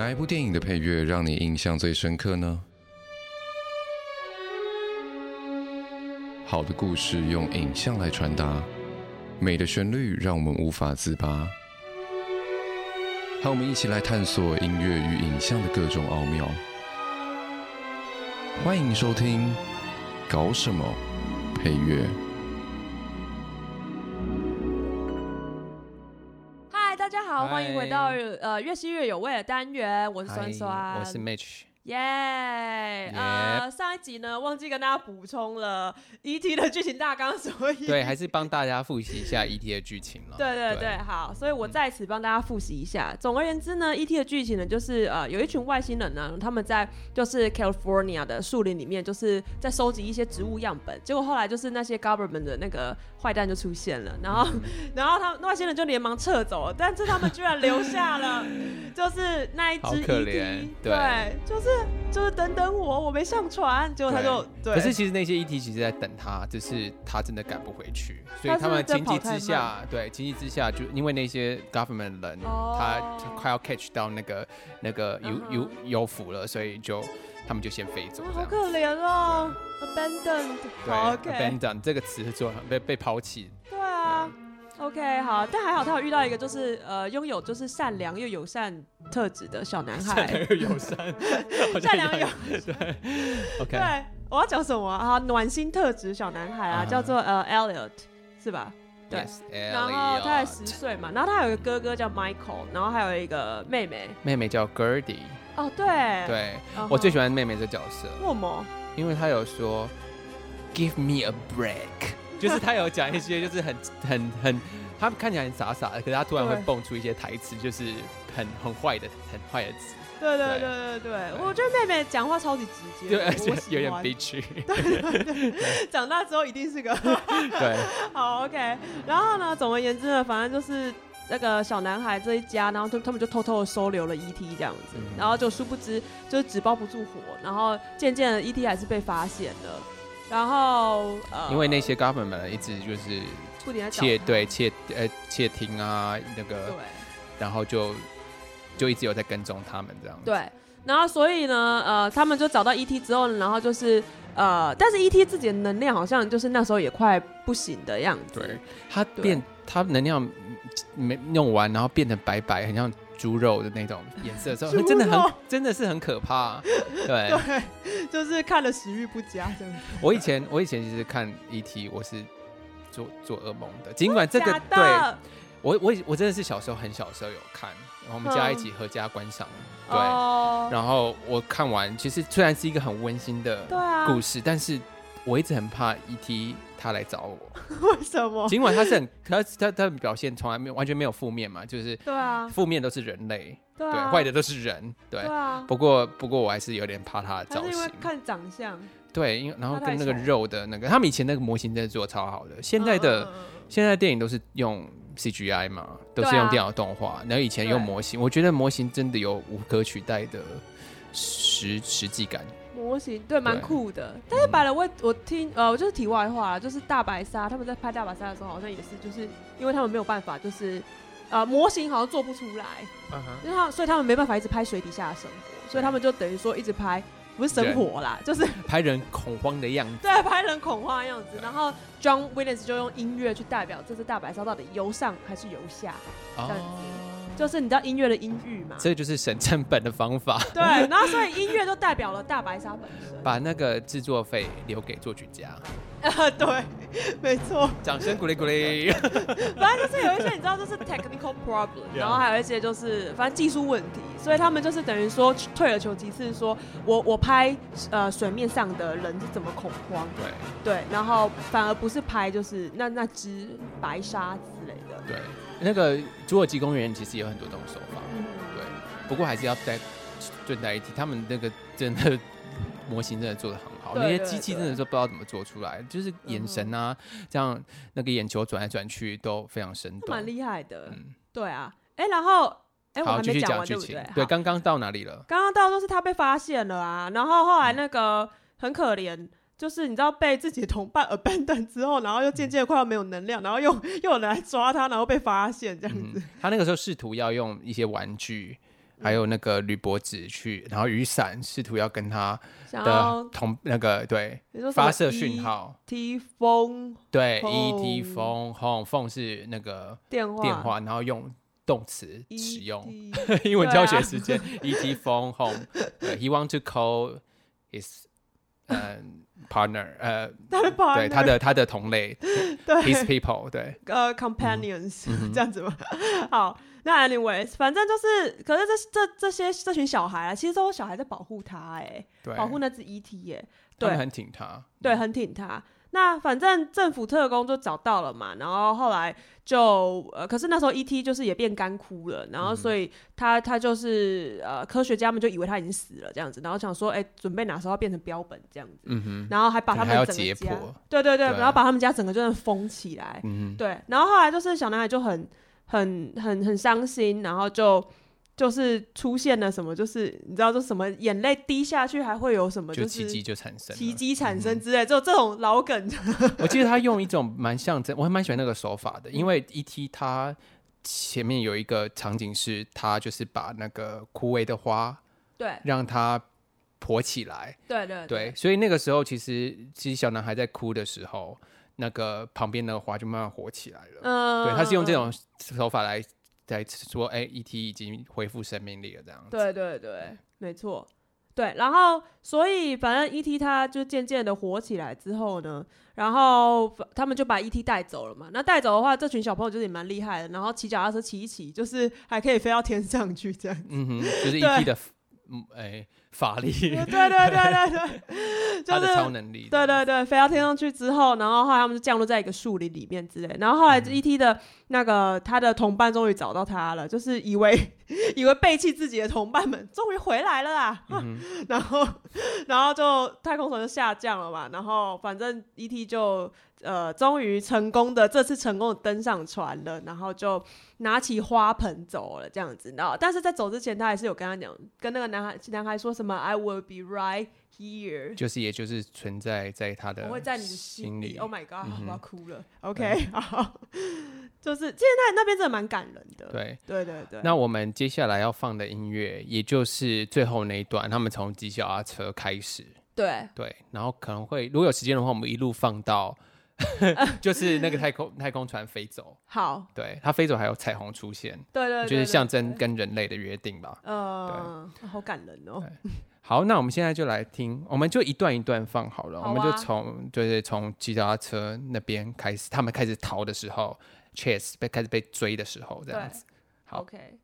哪一部电影的配乐让你印象最深刻呢？好的故事用影像来传达，美的旋律让我们无法自拔。和我们一起来探索音乐与影像的各种奥妙。欢迎收听《搞什么配乐》。呃越吸越有味的单元，我是酸酸，我是 Mitch。耶！Yeah. 呃，上一集呢，忘记跟大家补充了 E.T. 的剧情大纲，所以对，还是帮大家复习一下 E.T. 的剧情了。对对对，对好，所以我在此帮大家复习一下。嗯、总而言之呢，E.T. 的剧情呢，就是呃，有一群外星人呢，他们在就是 California 的树林里面，就是在收集一些植物样本，结果后来就是那些 government 的那个坏蛋就出现了，然后、嗯、然后他们外星人就连忙撤走了，但是他们居然留下了，就是那一只 E.T. 对，对，就是。就是等等我，我没上船，结果他就对。对可是其实那些 ET 其实在等他，就是他真的赶不回去，所以他们情急之下，对，情急之下就因为那些 government 人，哦、他快要 catch 到那个那个 U U U 服了，所以就他们就先飞走。好可怜哦，abandoned。对，abandoned 这个词是做被被抛弃。对啊。OK，好，但还好他有遇到一个就是呃拥有就是善良又友善特质的小男孩。善良又友善，善良又 对。OK，对，我要讲什么啊？暖心特质小男孩啊，叫做呃 Elliot，是吧？对。然后他才十岁嘛，然后他有一个哥哥叫 Michael，然后还有一个妹妹，妹妹叫 Gertie。哦，对。对，我最喜欢妹妹这角色。为什么？因为他有说 Give me a break。就是他有讲一些，就是很很很，他看起来很傻傻的，可是他突然会蹦出一些台词，就是很很坏的、很坏的词。对对对对对，我觉得妹妹讲话超级直接，对，而且有点悲剧。对对对，长大之后一定是个 对。好，OK。然后呢，总而言之呢，反正就是那个小男孩这一家，然后他他们就偷偷的收留了 ET 这样子，然后就殊不知就是纸包不住火，然后渐渐的 ET 还是被发现了。然后，呃，因为那些 government 一直就是窃对窃呃窃听啊那个，对，然后就就一直有在跟踪他们这样子。对，然后所以呢，呃，他们就找到 ET 之后，然后就是呃，但是 ET 自己的能量好像就是那时候也快不行的样子。对，他变，他能量没用完，然后变得白白，很像。猪肉的那种颜色，之后肉真的很真的是很可怕，对，对，就是看了食欲不佳这样。我以前我以前其实看 E.T. 我是做做噩梦的，尽管这个对我我我真的是小时候很小时候有看，然后我们家一起合家观赏，嗯、对，哦、然后我看完其实虽然是一个很温馨的故事，啊、但是我一直很怕 E.T. 他来找我，为什么？尽管他是很他他他的表现从来没有完全没有负面嘛，就是对啊，负面都是人类，对，坏的都是人，对。啊。不过不过我还是有点怕他的造型，因为看长相，对，因为然后跟那个肉的那个，他们以前那个模型真的做超好的，现在的现在电影都是用 CGI 嘛，都是用电脑动画，然后以前用模型，我觉得模型真的有无可取代的实实际感。模型对，蛮酷的。但是摆了我我听呃，我就是题外话，就是大白鲨他们在拍大白鲨的时候，好像也是就是因为他们没有办法，就是呃模型好像做不出来，嗯哼、uh，因为他所以他们没办法一直拍水底下的生活，所以他们就等于说一直拍不是生活啦，就是拍人恐慌的样子，对，拍人恐慌的样子。然后 John Williams 就用音乐去代表这只大白鲨到底游上还是游下这样子。Oh. 就是你知道音乐的音域嘛？这就是省成本的方法。对，然后所以音乐就代表了大白鲨本身。把那个制作费留给作曲家。啊，对，没错。掌声鼓励鼓励。反正就是有一些你知道，就是 technical problem，然后还有一些就是反正技术问题，所以他们就是等于说退而求其次，说我我拍呃水面上的人是怎么恐慌，对对，然后反而不是拍就是那那只白鲨之类的。对。那个《侏罗纪公园》其实也有很多这种手法，嗯、对。不过还是要再顺带一提，他们那个真的 模型真的做的很好，对对对，那些机器真的是不知道怎么做出来，就是眼神啊，嗯、这样那个眼球转来转去都非常生动，蛮厉害的。嗯，对啊。哎、欸，然后哎，我还没讲完。对不对？刚刚到哪里了？刚刚到都是他被发现了啊，然后后来那个很可怜。嗯就是你知道被自己的同伴 abandon 之后，然后又渐渐快要没有能量，然后又又有人来抓他，然后被发现这样子。嗯、他那个时候试图要用一些玩具，还有那个铝箔纸去，然后雨伞试图要跟他的同那个对发射讯号，，T 风对 E T phone home phone 是那个电话电话，然后用动词使用。英文教学时间，E T phone home，对，He want to call his 呃 partner，呃，他的 partner 对他的他的同类 对，his people，对，呃 companions、嗯。这样子吗？好，那 anyways，反正就是，可是这这这些这群小孩啊，其实都有小孩在保护他、欸，哎，保护那只 ET 耶、欸，对。很挺他，对，很挺他。那反正政府特工就找到了嘛，然后后来就呃，可是那时候 E.T. 就是也变干枯了，然后所以他他就是呃，科学家们就以为他已经死了这样子，然后想说，哎、欸，准备哪时候变成标本这样子，然后还把他们整个家，对对对，对然后把他们家整个就是封起来，对，然后后来就是小男孩就很很很很伤心，然后就。就是出现了什么，就是你知道，就什么眼泪滴下去，还会有什么，就奇迹就产生，奇迹产生之类，就这种老梗。我记得他用一种蛮象征，我还蛮喜欢那个手法的，因为 E.T. 他前面有一个场景是，他就是把那个枯萎的花，对，让它活起来，对对对，所以那个时候其实其实小男孩在哭的时候，那个旁边的花就慢慢活起来了。嗯，对，他是用这种手法来。在说，哎、欸、，E.T. 已经恢复生命力了，这样子。对对对，没错。对，然后所以反正 E.T. 他就渐渐的火起来之后呢，然后他们就把 E.T. 带走了嘛。那带走的话，这群小朋友就是也蛮厉害的，然后骑脚踏车骑一骑，就是还可以飞到天上去这样子。嗯哼，就是 E.T. 的，嗯，哎、欸。法力，对对对对对，就是超能力，对对对，飞到天上去之后，然后后来他们就降落在一个树林里面之类，然后后来 E.T. 的那个他的同伴终于找到他了，就是以为 以为背弃自己的同伴们终于回来了啦，嗯、然后然后就太空船就下降了嘛，然后反正 E.T. 就。呃，终于成功的，这次成功的登上船了，然后就拿起花盆走了，这样子。然后，但是在走之前，他还是有跟他讲，跟那个男孩，男孩说什么？I will be right here，就是，也就是存在在他的，我会在你的心里。Oh my god，、嗯、我要哭了。OK，好，就是现在那边真的蛮感人的。对，对对对。那我们接下来要放的音乐，也就是最后那一段，他们从吉小阿车开始。对对，然后可能会，如果有时间的话，我们一路放到。就是那个太空太空船飞走，好，对，它飞走还有彩虹出现，对对，就是象征跟人类的约定吧，嗯，对，好感人哦。好，那我们现在就来听，我们就一段一段放好了，我们就从就是从骑脚踏车那边开始，他们开始逃的时候，Chase 被开始被追的时候，这样子，好，OK。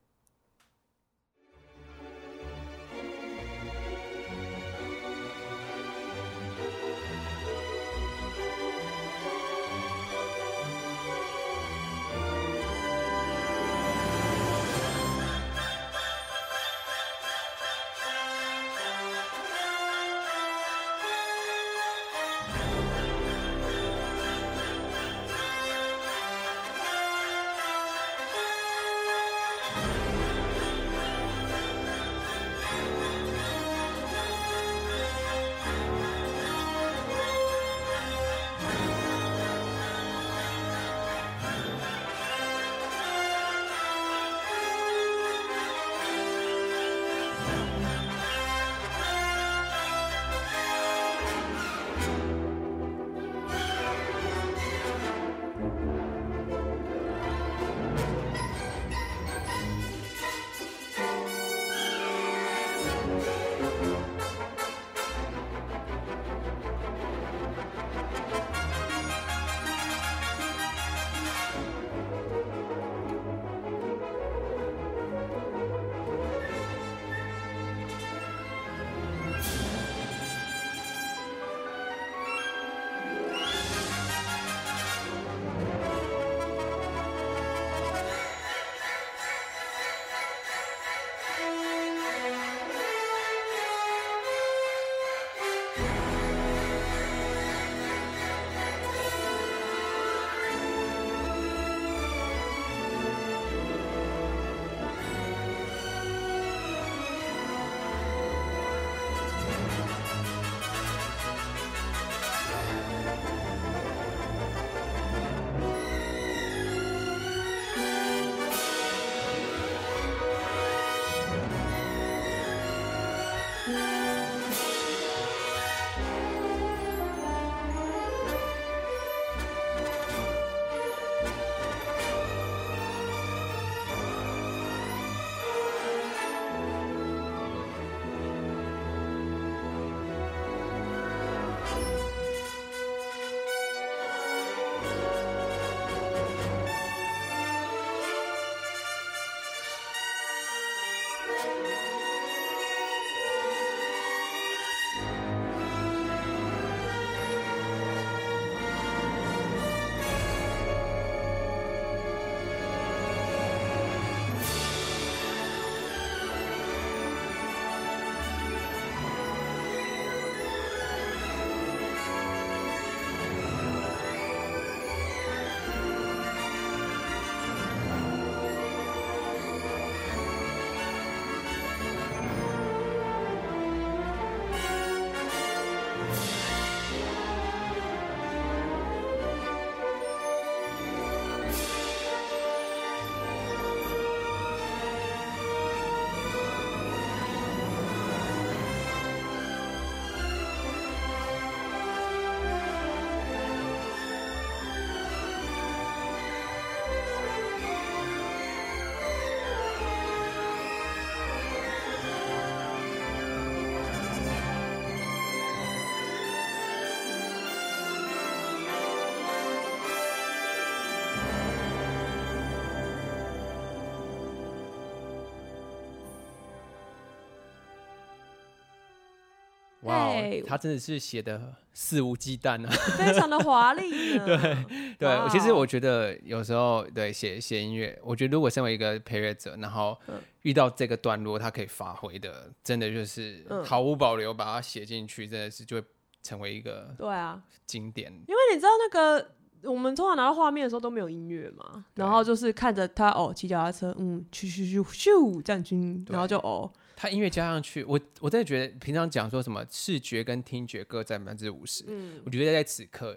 哇、wow，他真的是写的肆无忌惮啊，非常的华丽。对对，wow，其实我觉得有时候对写写音乐，我觉得如果身为一个配乐者，然后遇到这个段落，他可以发挥的，真的就是毫无保留把它写进去，真的是就会成为一个对啊经典。因为你知道那个。我们通常拿到画面的时候都没有音乐嘛，然后就是看着他哦骑脚踏车，嗯，咻咻咻咻这样去，然后就哦，他音乐加上去，我我真的觉得平常讲说什么视觉跟听觉各占百分之五十，嗯，我觉得在此刻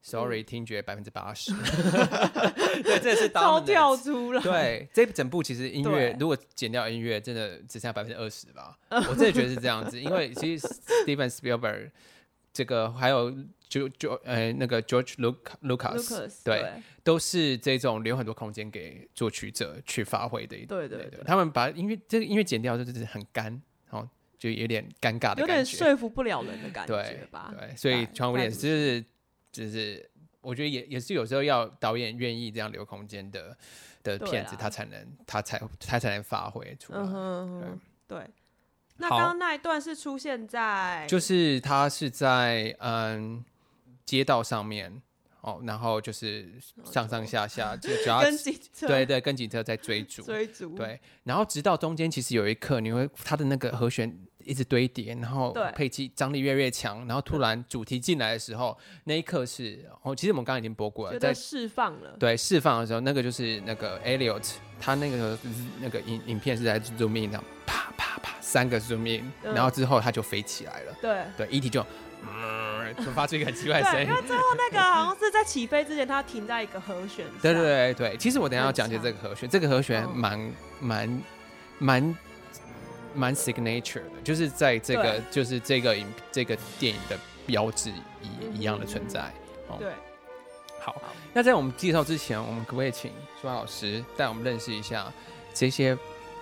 ，sorry，、嗯、听觉百分之八十，对，这是超跳出了，对，这整部其实音乐如果减掉音乐，真的只剩下百分之二十吧，我真的觉得是这样子，因为其实 Steven Spielberg 这个还有。就就呃那个 George Lucas，对，对，都是这种留很多空间给作曲者去发挥的一。对对对，他们把音乐这个音乐剪掉就是很干，然后就有点尴尬的感觉，有点说服不了人的感觉吧。对，对所以传五点就是就是我觉得也也是有时候要导演愿意这样留空间的的片子，他才能他才他才能发挥出来。嗯对。对那刚刚那一段是出现在，就是他是在嗯。街道上面，哦，然后就是上上下下，就主要跟警车，对对，跟警车在追逐，追逐，对，然后直到中间，其实有一刻，你会他的那个和弦一直堆叠，然后配器张力越来越强，然后突然主题进来的时候，那一刻是，哦，其实我们刚刚已经播过了，在释放了，对，释放的时候，那个就是那个 Elliot，他那个那个影影片是在 zoom in 这样，啪啪啪，三个 zoom in，然后之后他就飞起来了，对。对，E.T. 就。嗯，就发出一个很奇怪的声音。因为最后那个好像是在起飞之前，它停在一个和弦。对对对对，其实我等一下要讲解这个和弦，这个和弦蛮蛮蛮蛮 signature 的，就是在这个就是这个影这个电影的标志一一样的存在。哦、对，好，那在我们介绍之前，我们可不可以请舒华老师带我们认识一下这些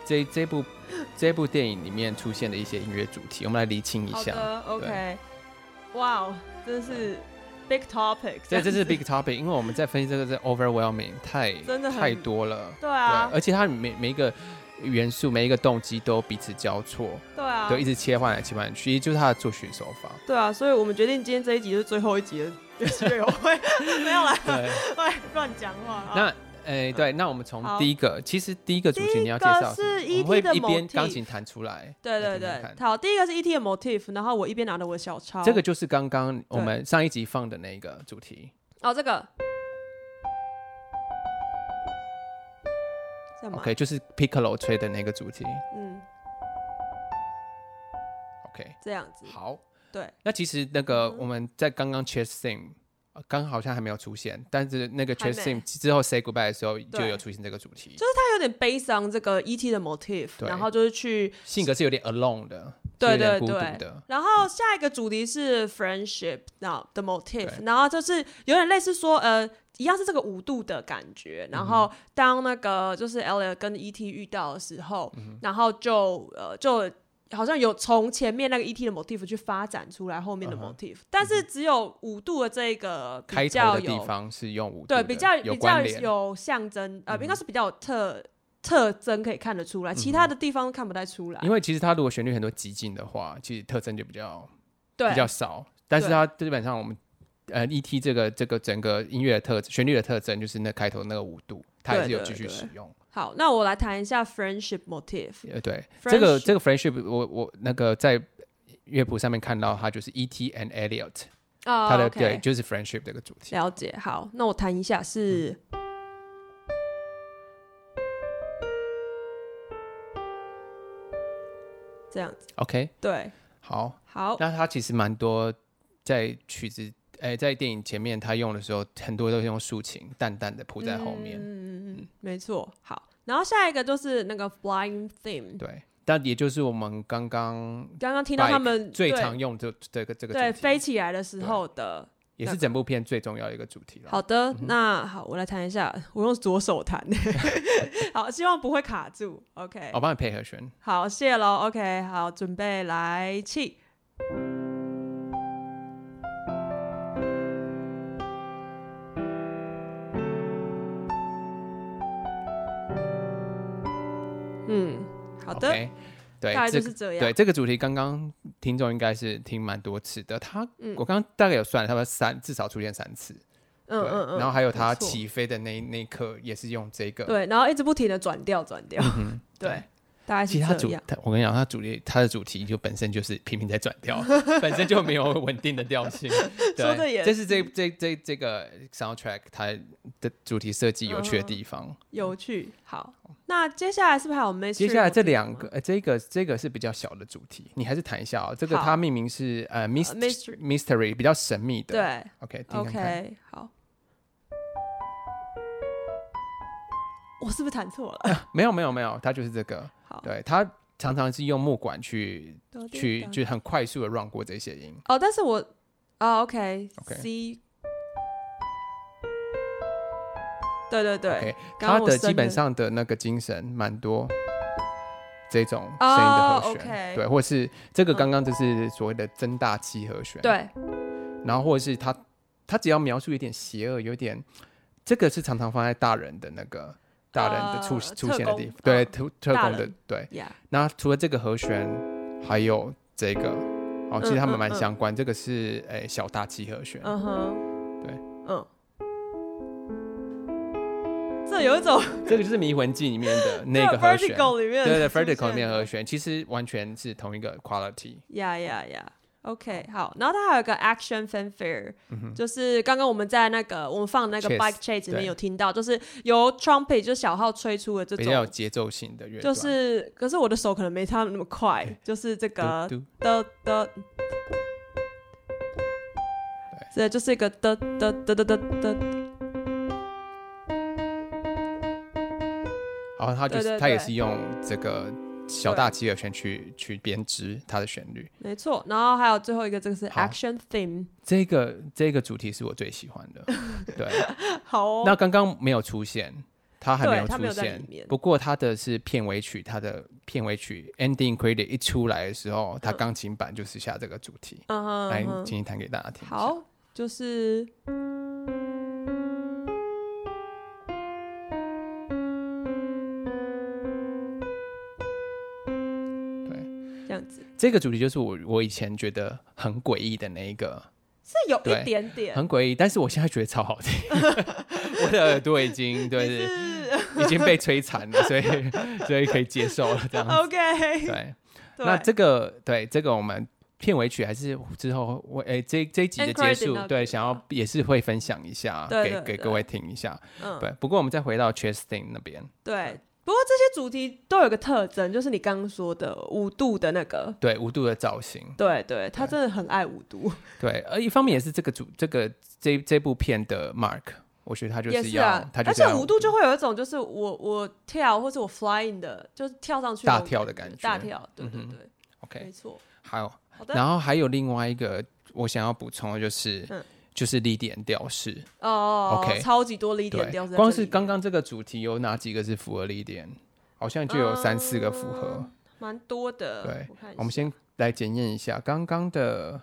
这这部这部电影里面出现的一些音乐主题？我们来厘清一下。OK。哇哦，真是 big topic！对，这是 big topic，因为我们在分析这个是 overwhelming，太真的太多了。对啊，对，而且它每每一个元素、每一个动机都彼此交错。对啊，就一直切换来切换去，就是它的作曲手法。对啊，所以我们决定今天这一集是最后一集的乐友会，没有来，对，乱讲话。那。哎、欸，对，那我们从第一个，其实第一个主题你要介绍，是 E.T. 的 motif，一边钢琴弹出来。对对对，好，第一个是 E.T. 的 motif，然后我一边拿着我的小抄。这个就是刚刚我们上一集放的那个主题。哦，这个。OK，就是 Piccolo 吹的那个主题。嗯。OK，这样子。好。对。那其实那个我们在刚刚 Chase Theme。刚刚好像还没有出现，但是那个 Theme 之后 Say Goodbye 的时候就有出现这个主题，就是他有点悲伤这个 E.T. 的 motif，然后就是去性格是有点 alone 的，对对对，然后下一个主题是 Friendship 的 motif，然后就是有点类似说呃一样是这个五度的感觉，然后当那个就是 Elliot 跟 E.T. 遇到的时候，嗯、然后就呃就。好像有从前面那个 E.T. 的 motif 去发展出来后面的 motif，、uh. 但是只有五度的这个比较有开头的地方是用五度，对，比较比较有象征，呃，应该是比较有特特征可以看得出来，其他的地方看不太出来。因为其实它如果旋律很多极进的话，其实特征就比较比较少，但是它基本上我们呃 E.T. 这个这个整个音乐的特旋律的特征就是那开头那个五度，它还是有继续使用。好，那我来谈一下 friendship motif。呃，对，这个这个 friendship，我我那个在乐谱上面看到，它就是 E.T. and Elliot，哦，它的、okay. 对就是 friendship 这个主题。了解，好，那我谈一下是、嗯、这样子。OK，对，好，好，那他其实蛮多在曲子。哎、欸，在电影前面他用的时候，很多都是用竖琴，淡淡的铺在后面。嗯嗯嗯，没错。好，然后下一个就是那个 Flying Theme。对，但也就是我们刚刚刚刚听到他们最常用这这个这个对飞起来的时候的，也是整部片最重要的一个主题了。好的，嗯、那好，我来弹一下，我用左手弹，好，希望不会卡住。OK，我帮你配合弦。好，谢喽。OK，好，准备来气。的，okay, 对，大概就是这样。对，这个主题刚刚听众应该是听蛮多次的。他，嗯、我刚刚大概有算，他们三至少出现三次。嗯嗯嗯。然后还有他起飞的那那一刻也是用这个。对，然后一直不停的转调转调。嗯、对。其实他主，我跟你讲，他主题，他的主题就本身就是频频在转调，本身就没有稳定的调性。对，说的也是，这是这这这这个 soundtrack 它的主题设计有趣的地方。嗯、有趣。好，那接下来是不是还有 mystery？接下来这两个，呃，这个这个是比较小的主题，你还是谈一下哦。这个它命名是呃 mystery mystery 比较神秘的。对，OK 看看 OK 好。我是不是弹错了？啊、没有没有没有，它就是这个。对，他常常是用木管去去，就很快速的 run 过这些音。哦，但是我啊，OK，C，对对对，他的基本上的那个精神蛮多这种声音的和弦，对，或是这个刚刚就是所谓的增大器和弦，对，然后或者是他他只要描述一点邪恶，有点这个是常常放在大人的那个。大人的出出现的地方，对特特工的对。那除了这个和弦，还有这个哦，其实他们蛮相关。这个是诶小大气和弦，嗯哼，对，嗯，这有一种，这个就是《迷魂记》里面的 那个和弦，对对，Vertical 里面和弦，其实完全是同一个 quality。呀呀呀！OK，好，然后它还有一个 action fanfare，、嗯、就是刚刚我们在那个我们放那个 bike chase 里面有听到，就是由 trumpet 就是小号吹出的这种比较有节奏性的乐，就是可是我的手可能没他们那么快，就是这个的的，对，就是一个的的的的的的，然后他就是他也是用这个。小大气和弦去去编织它的旋律，没错。然后还有最后一个，这个是 action theme，这个这个主题是我最喜欢的。对，好哦。那刚刚没有出现，它还没有出现。不过它的是片尾曲，它的片尾曲 ending credit 一出来的时候，它钢琴版就是下这个主题。嗯哼，来，请你弹给大家听。好，就是。这个主题就是我我以前觉得很诡异的那一个，是有一点点。很诡异，但是我现在觉得超好听，我的耳朵已经对是已经被摧残了，所以所以可以接受了这样子。OK，对，那这个对这个我们片尾曲还是之后我哎这这一集的结束，对，想要也是会分享一下给给各位听一下，对。不过我们再回到 Chastain 那边，对。不过这些主题都有个特征，就是你刚刚说的五度的那个，对五度的造型，对对，他真的很爱五度。对，而一方面也是这个主这个这这部片的 mark，我觉得他就是要，啊、他就是而且五度就会有一种就是我我跳或者我 flying 的，就是跳上去大跳的感觉，大跳，对对对、嗯、，OK，没错。还有然后还有另外一个我想要补充的就是。嗯就是立点调式哦，OK，超级多立点调式。光是刚刚这个主题有哪几个是符合立点？好像就有三四个符合，蛮多的。对，我们先来检验一下刚刚的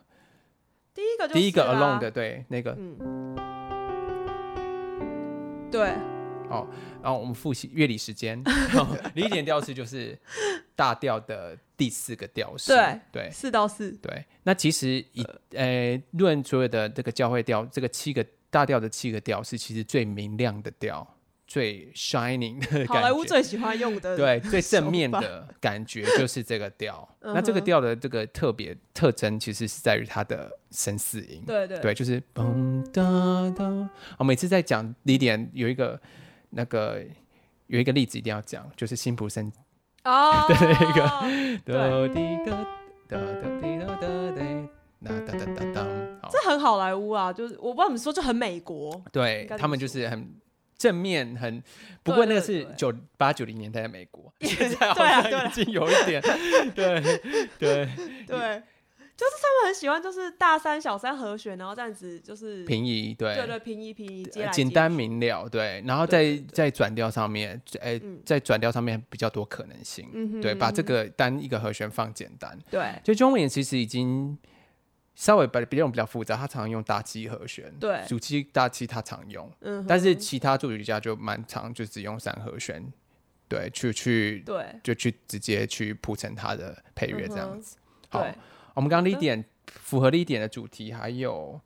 第一个，第一个 alone 的，对，那个，对。哦，然后我们复习乐理时间，理点调式就是大调的第四个调式，对对，四到四，对。那其实以呃论所有的这个教会调，这个七个大调的七个调是其实最明亮的调，最 shining 的感觉。好莱坞最喜欢用的，对，最正面的感觉就是这个调。那这个调的这个特别特征，其实是在于它的声四音，对对对，就是嘣哒哒。我每次在讲李点有一个。那个有一个例子一定要讲，就是辛普森哦 的那个，这很好莱坞啊，就是我不知道怎么说，就很美国。对，他们就是很正面，很不过那个是九八九零年代的美国，现在好像已经有一点，对对对。就是他们很喜欢，就是大三小三和弦，然后这样子就是平移，对。对对，平移平移，简单明了，对，然后在在转调上面，哎，在转调上面比较多可能性，对，把这个单一个和弦放简单，对，就中文其实已经稍微把比较比较复杂，他常用大七和弦，对，主七大七他常用，嗯，但是其他作曲家就蛮常就只用三和弦，对，去去，对，就去直接去铺成他的配乐这样子，好。我们刚刚 Lydian 符合 Lydian 的主题，还有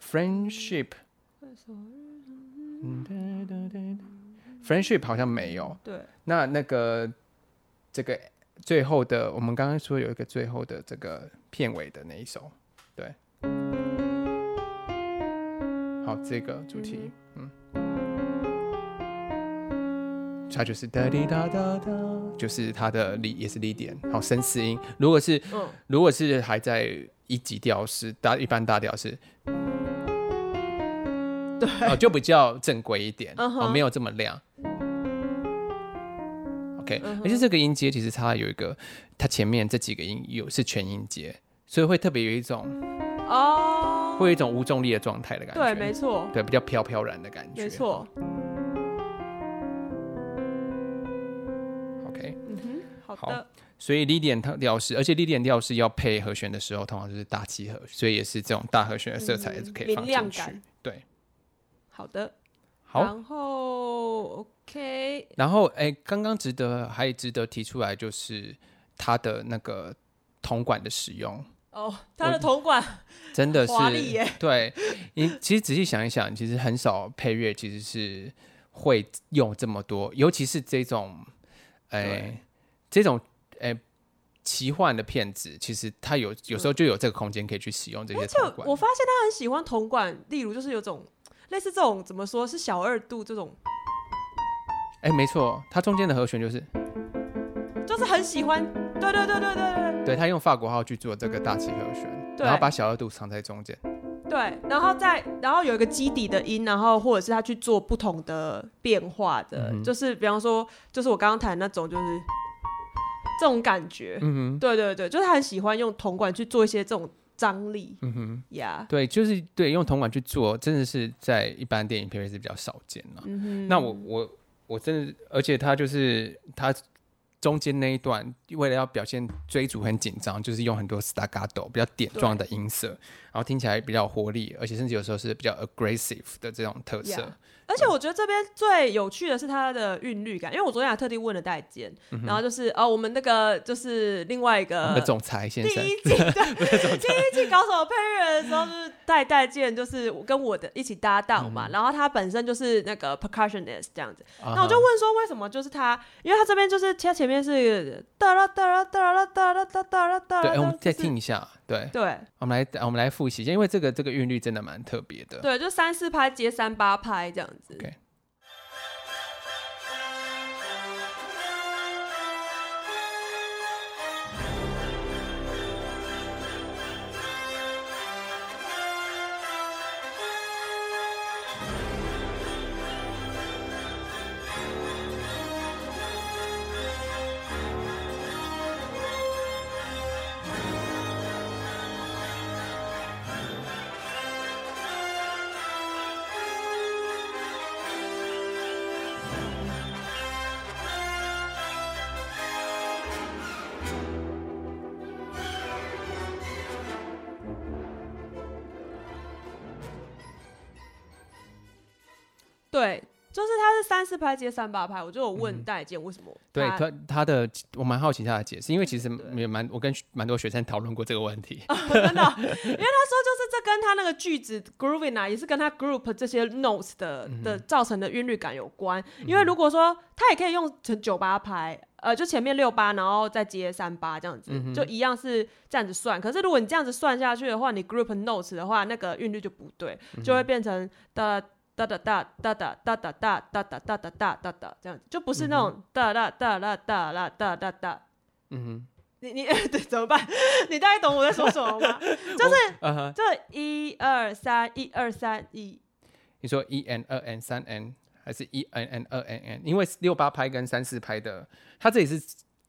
friendship。friendship 好像没有。对。那那个这个最后的，我们刚刚说有一个最后的这个片尾的那一首，对。好，这个主题，它就是哒滴哒哒哒，就是它的里也是 Lydian，好，升四音。如果是，嗯、如果是还在一级调是大一般大调是，对，哦，就比较正规一点，嗯、哦，没有这么亮。OK，、嗯、而且这个音阶其实它有一个，它前面这几个音有是全音阶，所以会特别有一种哦。会有一种无重力的状态的感觉，对，没错，对，比较飘飘然的感觉，没错。好所以 Lydian 调式，而且 Lydian 调式要配和弦的时候，通常就是大七和，所以也是这种大和弦的色彩也是可以放进去。嗯、对，好的，好。然后 OK，然后哎，刚刚值得还值得提出来就是它的那个铜管的使用。哦，它的铜管真的是华丽耶！对，你其实仔细想一想，其实很少配乐其实是会用这么多，尤其是这种，哎、欸，这种诶、欸、奇幻的片子，其实它有有时候就有这个空间可以去使用这些铜管。我发现他很喜欢铜管，例如就是有种类似这种怎么说是小二度这种，哎、欸，没错，它中间的和弦就是就是很喜欢，对对对对对对。对，他用法国号去做这个大七和弦，然后把小二度藏在中间。对，然后再然后有一个基底的音，然后或者是他去做不同的变化的，嗯、就是比方说，就是我刚刚弹那种，就是这种感觉。嗯哼，对对对，就是他很喜欢用铜管去做一些这种张力。嗯哼，呀、对，就是对，用铜管去做，真的是在一般电影配乐是比较少见了。嗯哼，那我我我真的，而且他就是他。中间那一段，为了要表现追逐很紧张，就是用很多 staccato 比较点状的音色，然后听起来比较活力，而且甚至有时候是比较 aggressive 的这种特色。而且我觉得这边最有趣的是它的韵律感，因为我昨天还特地问了戴健，嗯、然后就是哦，我们那个就是另外一个我们的总裁先生，第一季 对，第一季搞什么配乐的时候，就是戴戴健就是跟我的一起搭档嘛、嗯，然后他本身就是那个 percussionist 这样子，那、uh-huh. 我就问说为什么就是他，因为他这边就是他前面是哒啦哒啦哒啦哒啦哒啦哒啦，对，我们再听一下。对对，我们来我们来复习一下，因为这个这个韵律真的蛮特别的。对，就三四拍接三八拍这样子。Okay. 拍接三八拍，我就有问戴建为什么、嗯。对他他的，我蛮好奇他的解释，因为其实也蛮，我跟蛮多学生讨论过这个问题。真的，因为他说就是这跟他那个句子 grooving 啊，也是跟他 group 这些 notes 的的造成的韵律感有关。因为如果说他也可以用成九八拍，呃，就前面六八，然后再接三八这样子、嗯，就一样是这样子算。可是如果你这样子算下去的话，你 group notes 的话，那个韵律就不对，就会变成的。哒哒哒哒哒哒哒哒哒哒哒哒哒哒这样子，就不是那种哒哒哒哒哒哒哒哒哒。嗯哼，你你对怎么办？你大概懂我在说什么吗？就是，就一二三一二三一。你说一 n 二 n 三 n 还是一 n n 二 n n？因为六八拍跟三四拍的，它这里是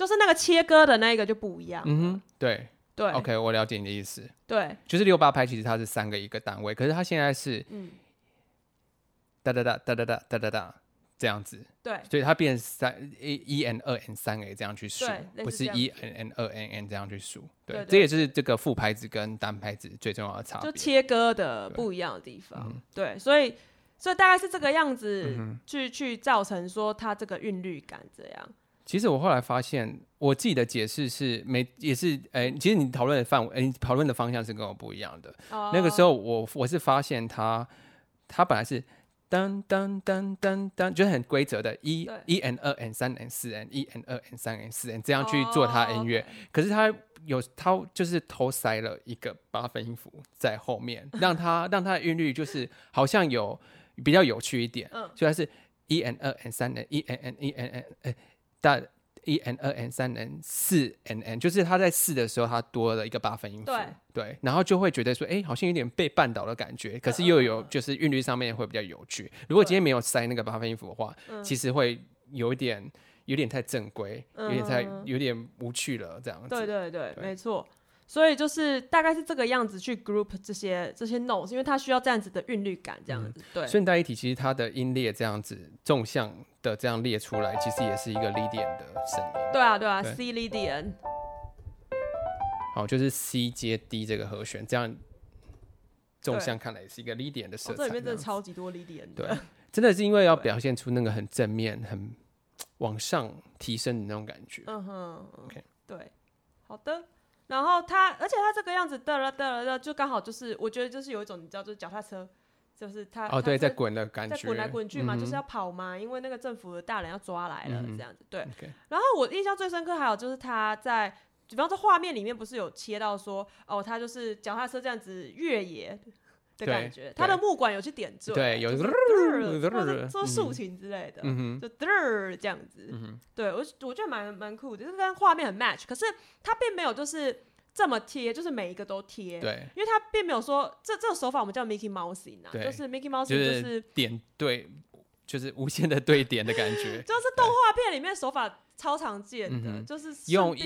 就是那个切割的那个就不一样。嗯哼，对。对，OK，我了解你的意思。对，就是六八拍，其实它是三个一个单位，可是它现在是嗯，哒哒哒哒哒哒哒哒哒这样子，对，所以它变三一一 n 二 n 三 a 这样去数，不是一类似这样 n n 二 n n 这样去数。对，这也是这个副拍子跟单拍子最重要的差别。就切割的不一样的地方。对，所以所以大概是这个样子去去造成说它这个韵律感这样。其实我后来发现，我自己的解释是没也是哎，其实你讨论的范围，哎，讨论的方向是跟我不一样的。哦、那个时候我我是发现他，他本来是。噔噔噔噔噔，就是很规则的，一一 n 二 n 三 n 四 n 一 n 二 n 三 n 四 n 这样去做他的音乐。Oh. 可是他有他就是偷塞了一个八分音符在后面，让他让他的韵律就是好像有比较有趣一点。嗯，所以它是一 n 二 n 三 n 一 n n 一 n n 哎，大。一 n 二 n 三 n 四 n n，就是他在四的时候，他多了一个八分音符，对，对，然后就会觉得说，哎、欸，好像有点被绊倒的感觉，可是又有就是韵律上面会比较有趣。如果今天没有塞那个八分音符的话，其实会有一点有点太正规，有点太有点无趣了，这样子。对对对，对没错。所以就是大概是这个样子去 group 这些这些 notes，因为它需要这样子的韵律感，这样子。嗯、对。顺带一提，其实它的音列这样子纵向的这样列出来，其实也是一个 Lydian 的声音。对啊，对啊对，C Lydian。好，就是 C 接 D 这个和弦，这样纵向看来也是一个 Lydian 的色彩。这里面真的超级多 Lydian。对，真的是因为要表现出那个很正面、很 往上提升的那种感觉。嗯哼。OK。对，好的。然后他，而且他这个样子嘚了嘚了嘚，就刚好就是，我觉得就是有一种你知道，就是脚踏车，就是他哦，对，在滚的感觉，在滚来滚去嘛，嗯、就是要跑嘛，因为那个政府的大人要抓来了，嗯、这样子。对。然后我印象最深刻还有就是他在，比方说画面里面不是有切到说，哦，他就是脚踏车这样子越野的感觉，他的木管有去点缀，对，有做竖琴之类的，嗯、就这样子，嗯、对我我觉得蛮蛮酷的，就是跟画面很 match，可是他并没有就是这么贴，就是每一个都贴，对，因为他并没有说这这个手法我们叫 Mickey Mousing 啊，就是 Mickey 是、就是、点对，就是无限的对点的感觉，就是动画片里面手法。超常见的，就是用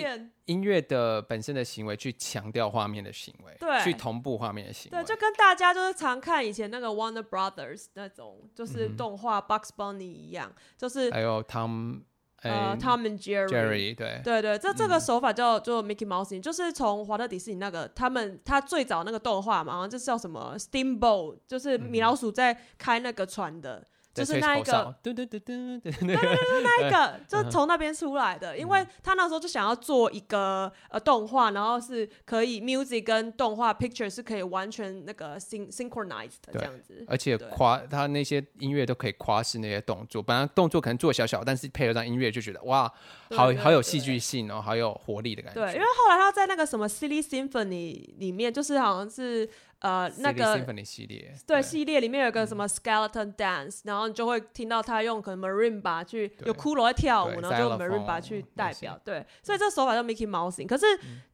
音乐的本身的行为去强调画面的行为，对，去同步画面的行为，对，就跟大家就是常看以前那个 Warner Brothers 那种就是动画 Bugs Bunny 一样，就是还有 Tom 呃 Tom and Jerry，对。对对，这这个手法叫做 Mickey Mouse，就是从华特迪士尼那个他们他最早那个动画嘛，好像就是叫什么 Steamboat，就是米老鼠在开那个船的。就是那一个，对对对对对对对。对，那一个就从那边出来的，因为他那时候就想要做一个呃动画，然后是可以 music 跟动画 picture 是可以完全那个 syn synchronized 的这样子，而且夸他那些音乐都可以夸是那些动作，本来动作可能做小小，但是配合上音乐就觉得哇，好好有戏剧性哦，好有活力的感觉。对，因为后来他在那个什么 Silly Symphony 里面，就是好像是。呃，那个系列对系列里面有个什么 skeleton dance，然后你就会听到他用可能 marimba 去有骷髅在跳舞，然后就 marimba 去代表，对，所以这手法叫 Mickey Mousing。可是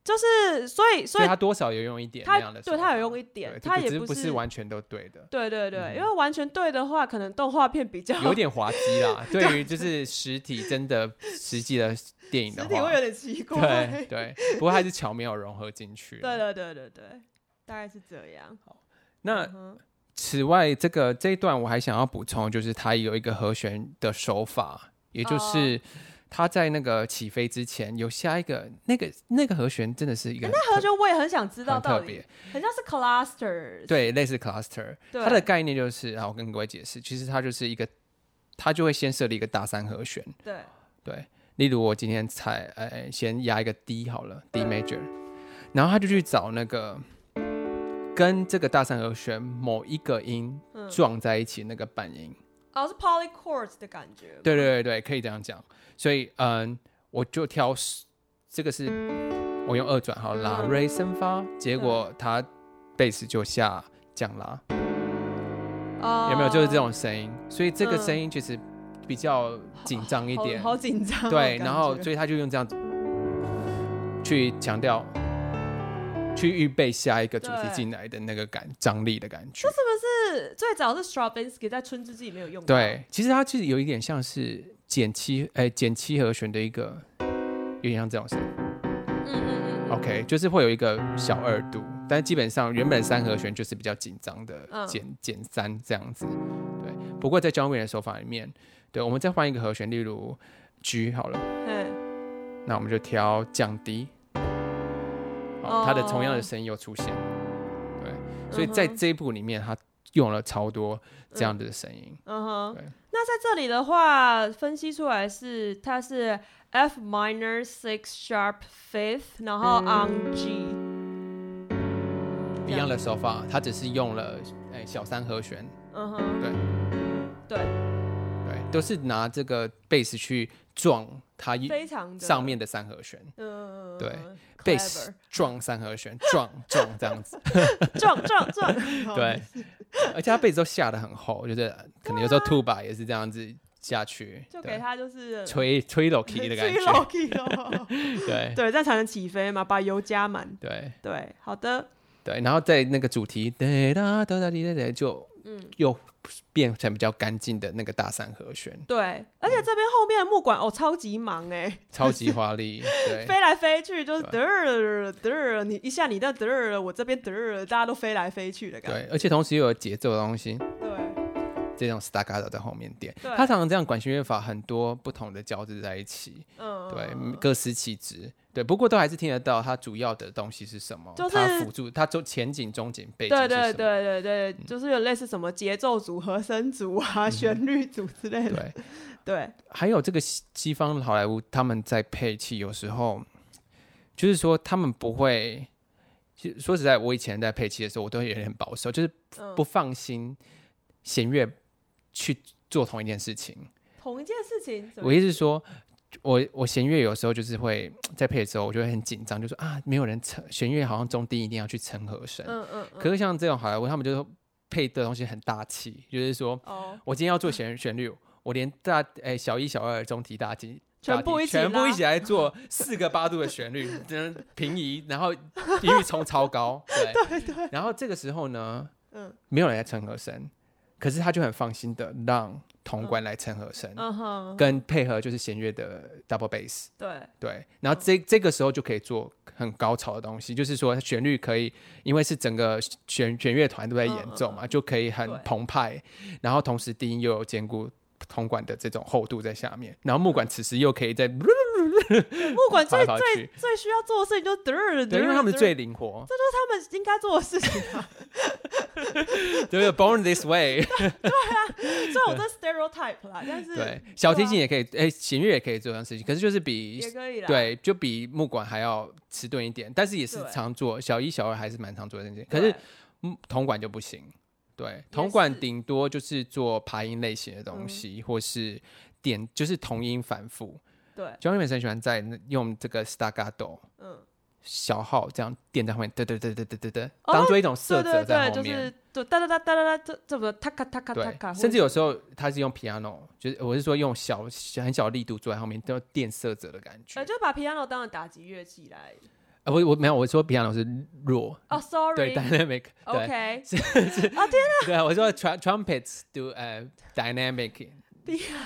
就是所以所以他多少有用一点，他对他有用一点，他也不是完全都对的。对对对，因为完全对的话，可能动画片比较有点滑稽啦。对于就是实体真的实际的电影的话，会有点奇怪。对对，不过还是巧妙融合进去。对对对对对。大概是这样。好，那此外，这个这一段我还想要补充，就是它有一个和弦的手法，也就是它在那个起飞之前有下一个那个那个和弦，真的是一个、欸、那和弦我也很想知道到底，特别，很像是 cluster，对，类似 cluster，它的概念就是，然后我跟各位解释，其实它就是一个，它就会先设立一个大三和弦，对。对，例如我今天踩，哎，先压一个 D 好了，D major，然后他就去找那个。跟这个大三和弦某一个音撞在一起，那个半音，哦，是 polychords 的感觉。对对对对，可以这样讲。所以，嗯，我就挑这个是，我用二转号拉瑞升发，结果他贝斯就下降拉，有没有？就是这种声音。所以这个声音其实比较紧张一点，好紧张。对，然后所以他就用这样子去强调。去预备下一个主题进来的那个感张力的感觉，这是不是最早是 Stravinsky 在《春之祭》里面有用？对，其实它其实有一点像是减七，哎、欸，减七和弦的一个，有点像这种声音。嗯嗯嗯，OK，就是会有一个小二度，但基本上原本三和弦就是比较紧张的减减三这样子，对。不过在 John Williams 的手法里面，对，我们再换一个和弦，例如 G 好了，嗯，那我们就调降低，好，它的同样的声音又出现，对，所以在这一部里面，它用了超多这样的声音，嗯哼，对。那在这里的话，分析出来是它是 F minor six sharp fifth，然后 on G，一样的手法，它只是用了哎小三和弦，嗯哼，对，对，都是拿这个贝斯去撞它上面的三和弦，嗯，对，贝斯撞三和弦，撞撞这样子，撞撞撞，对。而且他被子都下的很厚，就是可能有时候 tuba 也是这样子下去，就给。他就是吹吹 low key 的感觉，对对，这样才能起飞嘛，把油加满，对对，好的，对，然后在那个主题哒哒哒哒哒哒就嗯。又。变成比较干净的那个大三和弦，对，而且这边后面的木管哦，超级忙哎，超级华丽，对，飞来飞去就是嘚儿嘚儿，你一下你那嘚儿，我这边嘚儿，大家都飞来飞去的感觉，对，而且同时又有节奏的东西，对，这种 staccato 在后面点，他常常这样管弦乐法很多不同的交织在一起，嗯，对，各司其职。对，不过都还是听得到它主要的东西是什么，就是、它辅助它中前景、中景、背景。对对对对对，嗯、就是有类似什么节奏组、和 声组啊、嗯、旋律组之类的。对对，还有这个西西方好莱坞他们在配器，有时候就是说他们不会，其实说实在，我以前在配器的时候，我都有点保守，就是不放心弦乐去做同一件事情。同一件事情，我意思是说。我我弦乐有时候就是会 在配的时候，我就会很紧张，就说啊，没有人成弦乐，好像中低一定要去成和声。嗯嗯。可是像这种好莱坞，他们就配的东西很大气，就是说，哦，我今天要做弦旋律，我连大哎小一、小二、中提、大提全部一起全部一起来做 四个八度的旋律，平移，然后音域冲超高，对 对对。然后这个时候呢，嗯，没有人来撑和声，可是他就很放心的让。铜管来撑和声，嗯哼，跟配合就是弦乐的 double bass，对对，然后这这个时候就可以做很高潮的东西，就是说旋律可以，因为是整个弦弦乐团都在演奏嘛，就可以很澎湃，然后同时低音又有兼顾铜管的这种厚度在下面，然后木管此时又可以在。木管最最最需要做的事情就是，对，因为他们最灵活，这就是他们应该做的事情啊。对，Born this way。对啊，虽然我这 stereotype 啦，但是对小提琴也可以，哎，弦乐也可以做这样事情，可是就是比也可以对，就比木管还要迟钝一点，但是也是常做，小一、小二还是蛮常做的这件，可是铜管就不行，对，铜管顶多就是做爬音类型的东西，或是点就是同音反复。对，John Williams 很喜欢在用这个 staccato，嗯，小号这样垫在后面，对对对对对对对，当做一种色泽在后面，对，哒哒哒哒哒哒，这这不塔卡塔卡塔卡，甚至有时候他是用 piano，就是我是说用小很小的力度坐在后面，都要垫色泽的感觉，就把 piano 当成打击乐器来，呃，我我没有，我说 piano 是弱，哦，sorry，对，dynamic，OK，是是，哦天哪，对啊，我说 trumpets do 呃 dynamic。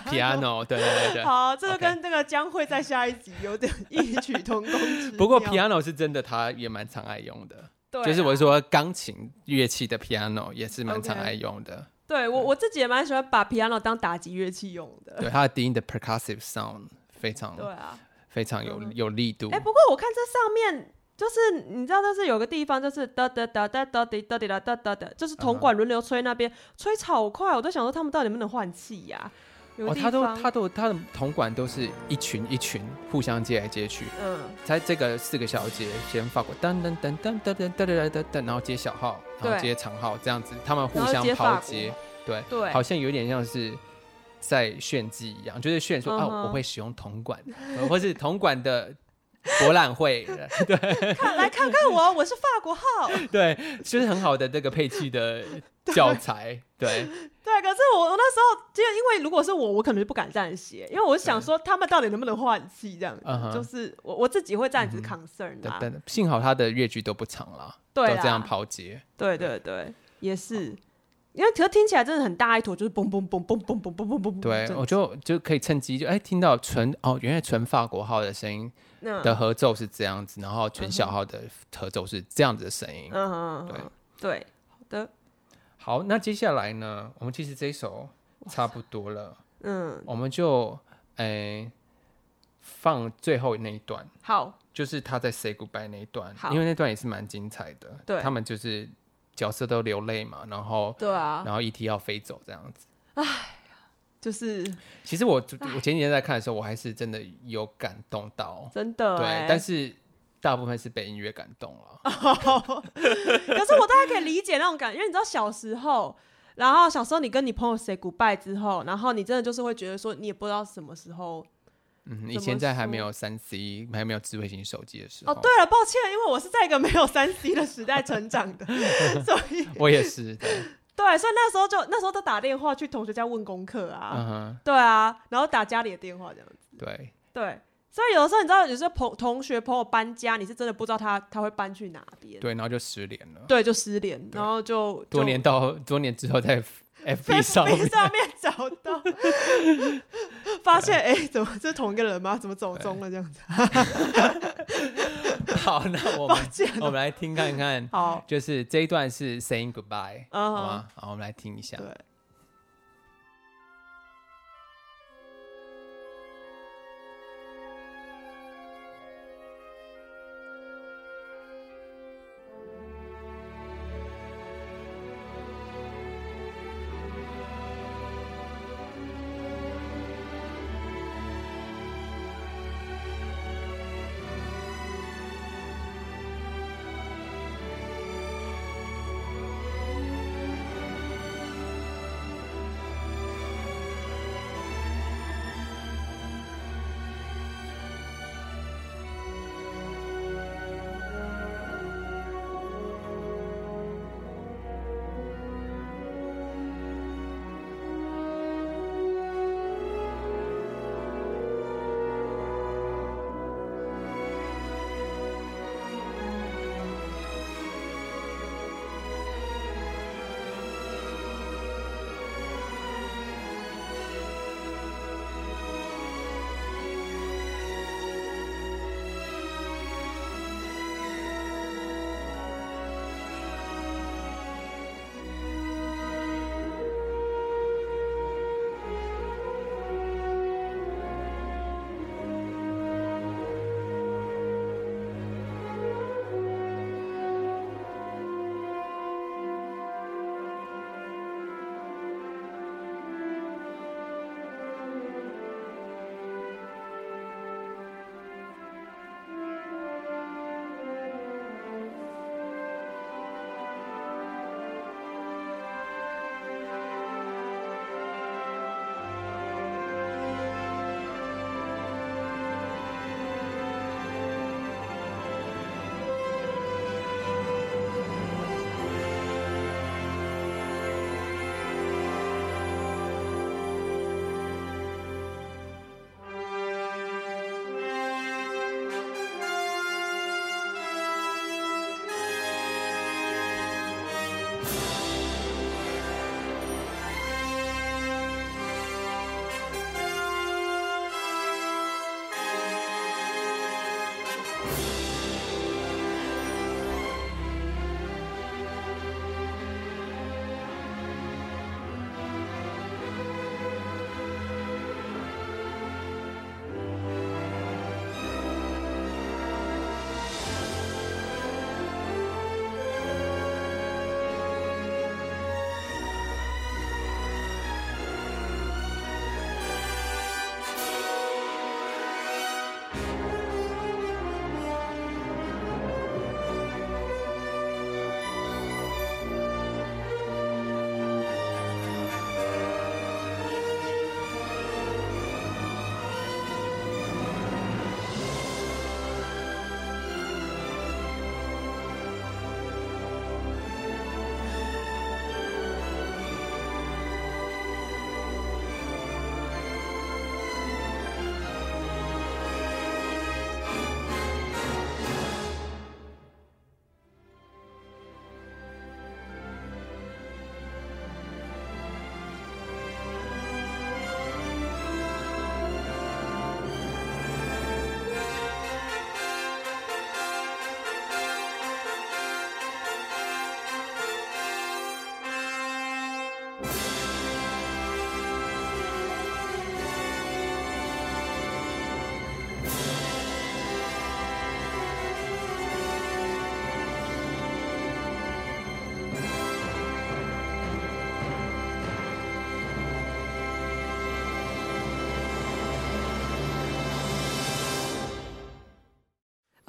Piano，对对对对，好，这个跟那个将会在下一集有点异曲同工。不过 Piano 是真的，他也蛮常爱用的。对，就是我说钢琴乐器的 Piano 也是蛮常爱用的。对我我自己也蛮喜欢把 Piano 当打击乐器用的。对，它的低音的 percussive sound 非常对啊，非常有有力度。哎，不过我看这上面就是你知道，就是有个地方就是哒哒哒哒哒滴哒滴哒哒哒哒，就是铜管轮流吹那边吹超快，我都想说他们到底能不能换气呀？哦，他都他都他的铜管都是一群一群互相接来接去，嗯，在这个四个小节先放过噔噔噔噔噔噔噔噔噔噔，然后接小号，然后接长号，这样子他们互相抛接，对对，好像有点像是在炫技一样，就是炫说啊，我会使用铜管，或是铜管的博览会，对，看来看看我，我是法国号，对，就是很好的这个配器的 教材，对。对，可是我我那时候就因为如果是我，我可能就不敢这样写，因为我想说他们到底能不能换气这样子，就是我我自己会这样子 concern 的。但，幸好他的乐句都不长了，对，都这样抛接。对对对，也是。因为可是听起来真的很大一坨，就是嘣嘣嘣嘣嘣嘣嘣嘣嘣。对，我就就可以趁机就哎听到纯哦，原来纯法国号的声音的合奏是这样子，然后全小号的合奏是这样子的声音。嗯嗯，对对，好的。好，那接下来呢，我们其实这一首差不多了。嗯，我们就哎放最后那一段。好，就是他在 say goodbye 那一段，因为那段也是蛮精彩的。对，他们就是。角色都流泪嘛，然后对啊，然后 E.T. 要飞走这样子，哎，就是其实我我前几天在看的时候，我还是真的有感动到，真的对，但是大部分是被音乐感动了。可是我大概可以理解那种感觉，因为你知道小时候，然后小时候你跟你朋友 say goodbye 之后，然后你真的就是会觉得说，你也不知道什么时候。嗯，以前在还没有三 C，还没有智慧型手机的时候。哦，对了，抱歉，因为我是在一个没有三 C 的时代成长的，所以我也是。对，对，所以那时候就那时候都打电话去同学家问功课啊，嗯，对啊，然后打家里的电话这样子。对对，所以有的时候你知道，有时候朋同学朋友搬家，你是真的不知道他他会搬去哪边。对，然后就失联了。对，就失联，然后就多年到多年之后再。FB 上面上面找到，发现哎、欸，怎么这是同一个人吗？怎么走中了这样子？好，那我们我们来听看看，好，就是这一段是 saying goodbye，、uh. 好吗？好，我们来听一下。对。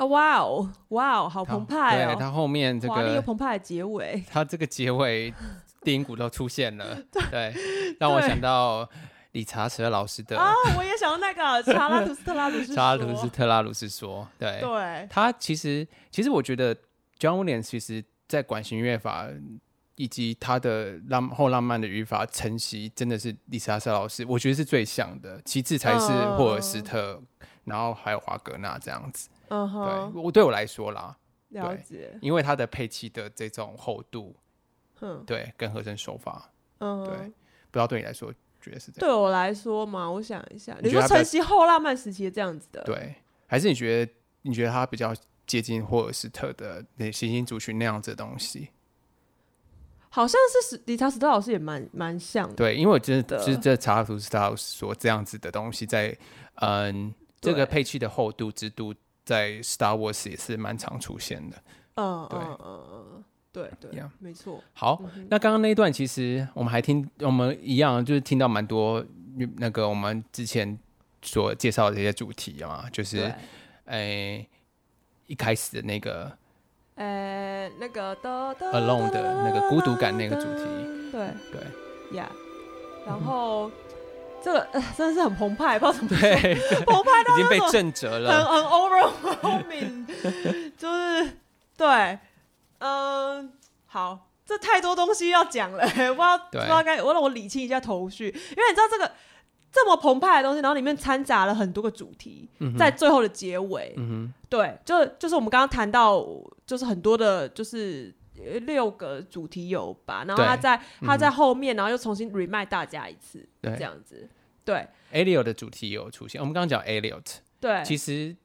啊，哇哦，哇哦，好澎湃哦！对，他后面这个华丽又澎湃的结尾，它这个结尾电影鼓都出现了，对，让我想到理查舍老师的啊，我也想到那个查拉图斯特拉鲁斯，查拉图斯特拉鲁斯 说，对，对，他其实其实我觉得 John Williams 其实在管弦乐法以及他的浪后浪漫的语法晨曦，真的是理查舍老师，我觉得是最像的，其次才是霍尔斯特，嗯、然后还有华格纳这样子。嗯哼，对我对我来说啦，了解，对，因为它的配器的这种厚度，嗯，对，跟和声手法，嗯，对，不知道对你来说觉得是这样？对我来说嘛，我想一下，你说晨曦后浪漫时期的这样子的，对，还是你觉得你觉得他比较接近霍尔斯特的那行星族群那样子的东西？好像是史理查史特老师也蛮蛮像的，对，因为我觉得就是这查尔图斯特老师说这样子的东西在嗯这个配器的厚度、之度。在 Star Wars 也是蛮常出现的，嗯，对，嗯对对，没错。好，那刚刚那一段其实我们还听，我们一样就是听到蛮多那个我们之前所介绍的这些主题啊，就是，诶，一开始的那个，呃，那个 Alone 的那个孤独感那个主题，对对呀，然后。这个真的是很澎湃，不知道怎么 澎湃到已经被震折了，很很 overwhelming，就是对，嗯，好，这太多东西要讲了，不知道不知道该我让我理清一下头绪，因为你知道这个这么澎湃的东西，然后里面掺杂了很多个主题，在最后的结尾，嗯、对，就就是我们刚刚谈到，就是很多的，就是六个主题有吧，然后他在他在后面，然后又重新 remind 大家一次，这样子。对，Elliot 的主题有出现。我们刚刚讲 Elliot，对，其实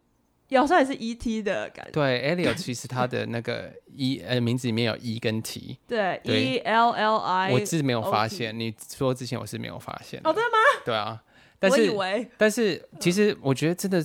有时候也是 E.T. 的感觉。对，Elliot 其实他的那个 E 呃名字里面有 E 跟 T，对，E L L I。我是没有发现，你说之前我是没有发现。哦，对吗？对啊，但是但是其实我觉得真的，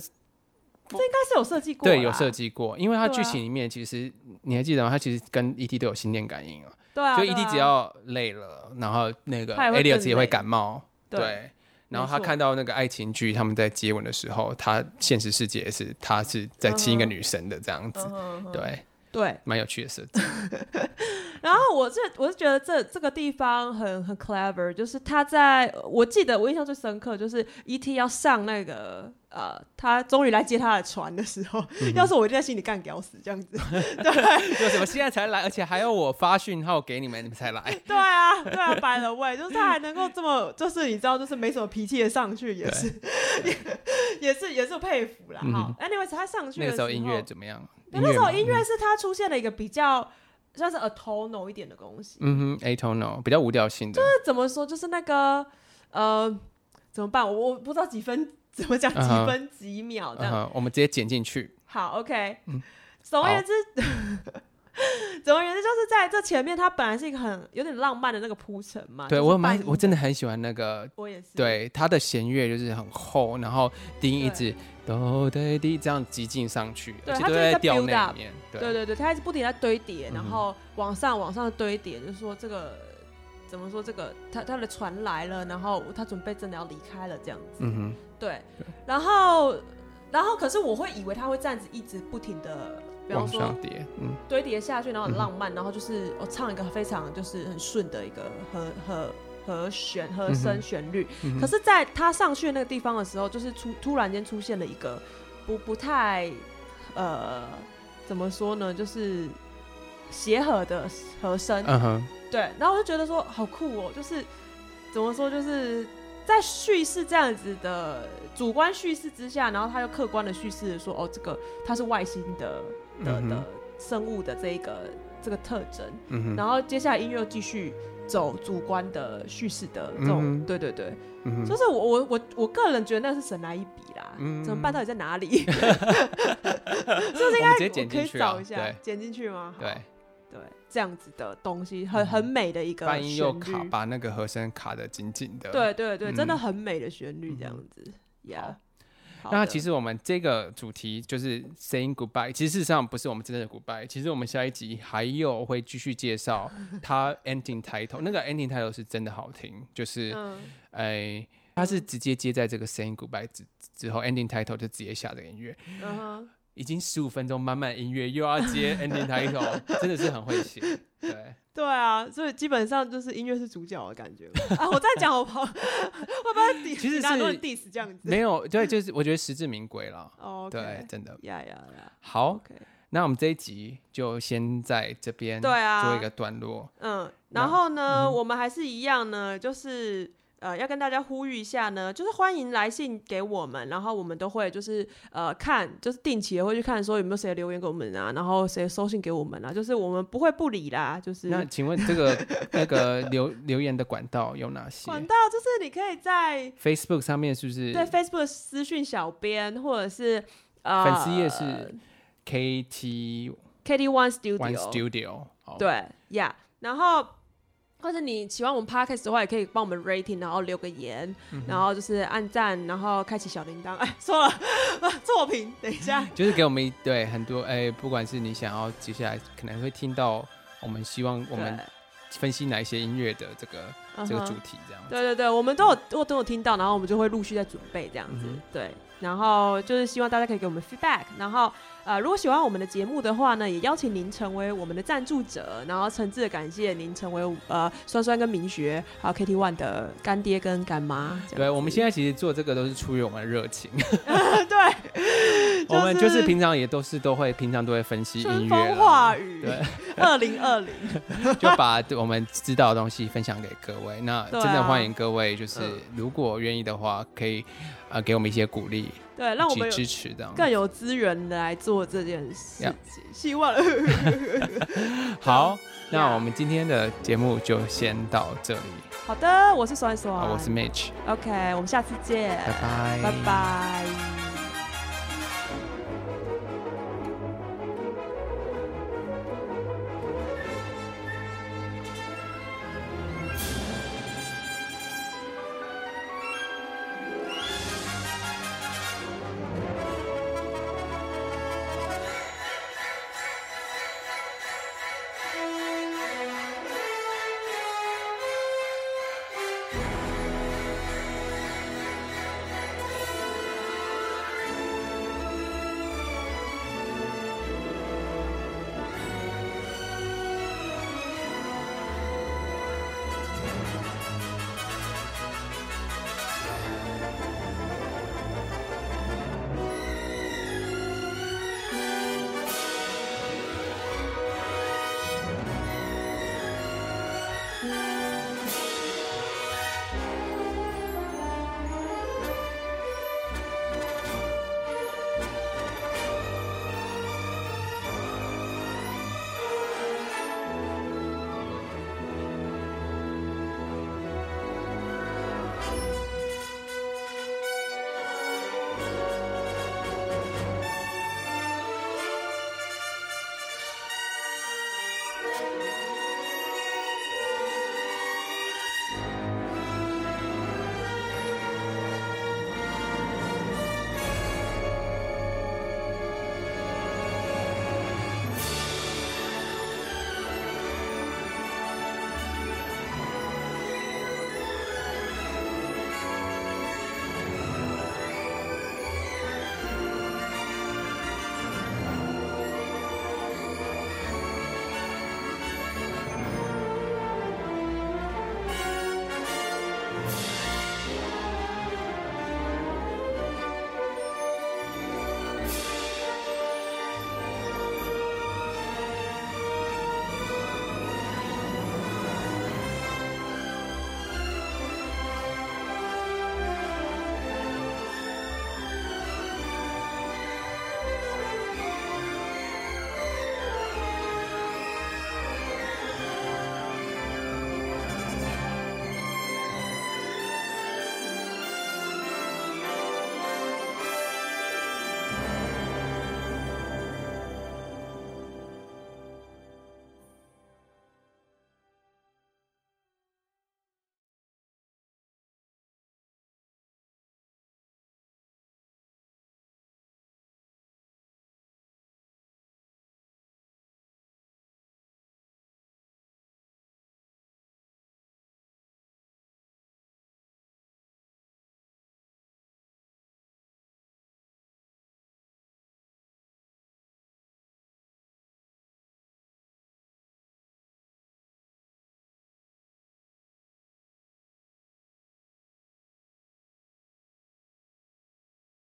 这应该是有设计过，对，有设计过，因为它剧情里面其实你还记得吗？它其实跟 E.T. 都有心电感应啊。对啊，就 E.T. 只要累了，然后那个 Elliot 也会感冒，对。然后他看到那个爱情剧，他们在接吻的时候，他现实世界也是他是在亲一个女生的这样子，对对，蛮有趣的设计。然后我这我是觉得这这个地方很很 clever，就是他在我记得我印象最深刻就是 E.T. 要上那个。呃，他终于来接他的船的时候，嗯、要是我就在心里干屌死这样子，对，有什么现在才来，而且还要我发讯号给你们，你们才来？对啊，对啊，by the way，就是他还能够这么，就是你知道，就是没什么脾气的上去，也是，也也是也是佩服啦。好，anyways，他上去那个时候音乐怎么样？那时候音乐是它出现了一个比较像是 atonal 一点的东西，嗯哼，atonal 比较无调性的，就是怎么说，就是那个呃，怎么办？我我不知道几分。怎么讲？几分几秒这样？Uh huh. uh huh. 我们直接剪进去。好，OK。嗯，总而言之，总而言之，就是在这前面，它本来是一个很有点浪漫的那个铺陈嘛。对我蛮，我真的很喜欢那个。我也是。对，它的弦乐就是很厚，然后低音一直哆对滴这样激进上去，对，它就在掉那里面。对对对，它一直不停在堆叠，然后往上往上堆叠，就是说这个。怎么说？这个他他的船来了，然后他准备真的要离开了，这样子。嗯哼。对。然后，然后，可是我会以为他会这样子一直不停的，比方说叠，嗯，堆叠下去，然后很浪漫，然后就是我唱一个非常就是很顺的一个和和和弦和声旋律。可是，在他上去的那个地方的时候，就是出突然间出现了一个不不太呃，怎么说呢？就是协和的和声。嗯哼。对，然后我就觉得说好酷哦，就是怎么说，就是在叙事这样子的主观叙事之下，然后他又客观的叙事说，哦，这个它是外星的的的生物的这一个这个特征，嗯、哼然后接下来音乐又继续走主观的叙事的这种，嗯、对对对，嗯、就是我我我我个人觉得那是神来一笔啦，嗯、怎么办？到底在哪里？是不是应该可以找一下，剪进去吗？对。对，这样子的东西很很美的一个旋律，又卡把那个和声卡的紧紧的。对对对，真的很美的旋律，这样子。呀，那其实我们这个主题就是 saying goodbye，其实事实上不是我们真正的 goodbye。其实我们下一集还有会继续介绍它 ending title，那个 ending title 是真的好听，就是哎，它是直接接在这个 saying goodbye 之之后，ending title 就直接下这个音乐。已经十五分钟满满音乐，又要接 ending title，真的是很会写。对对啊，所以基本上就是音乐是主角的感觉 啊！我在讲我跑，会不会其实是 diss 这样子？没有，对，就是我觉得实至名归了。哦，对，真的。呀呀呀！好，那我们这一集就先在这边对啊做一个段落。嗯，然后呢，我们还是一样呢，就是。呃，要跟大家呼吁一下呢，就是欢迎来信给我们，然后我们都会就是呃看，就是定期的会去看，说有没有谁留言给我们啊，然后谁收信给我们啊，就是我们不会不理啦。就是那请问这个那个留留言的管道有哪些？管道就是你可以在 Facebook 上面是不是？对，Facebook 私讯小编，或者是呃粉丝页是 KT KT One Studio One Studio，对呀，然后。或者你喜欢我们 podcast 的话，也可以帮我们 rating，然后留个言，嗯、然后就是按赞，然后开启小铃铛。哎，说了，作品，等一下，就是给我们一对很多哎，不管是你想要接下来可能会听到，我们希望我们分析哪一些音乐的这个对这个主题，这样子。对对对，我们都有都都有听到，然后我们就会陆续在准备这样子。嗯、对，然后就是希望大家可以给我们 feedback，然后。呃，如果喜欢我们的节目的话呢，也邀请您成为我们的赞助者，然后诚挚的感谢您成为呃酸酸跟明学还有 KT One 的干爹跟干妈。对，我们现在其实做这个都是出于我们的热情。对，我们就是平常也都是都会平常都会分析音乐。风化雨。对，二零二零 就把我们知道的东西分享给各位。那真的欢迎各位，就是如果愿意的话，可以呃给我们一些鼓励。对，让我们支持的更有资源来做这件事情。希望 好，那我们今天的节目就先到这里。好的，我是酸酸，我是 Mitch。OK，我们下次见，拜拜，拜拜。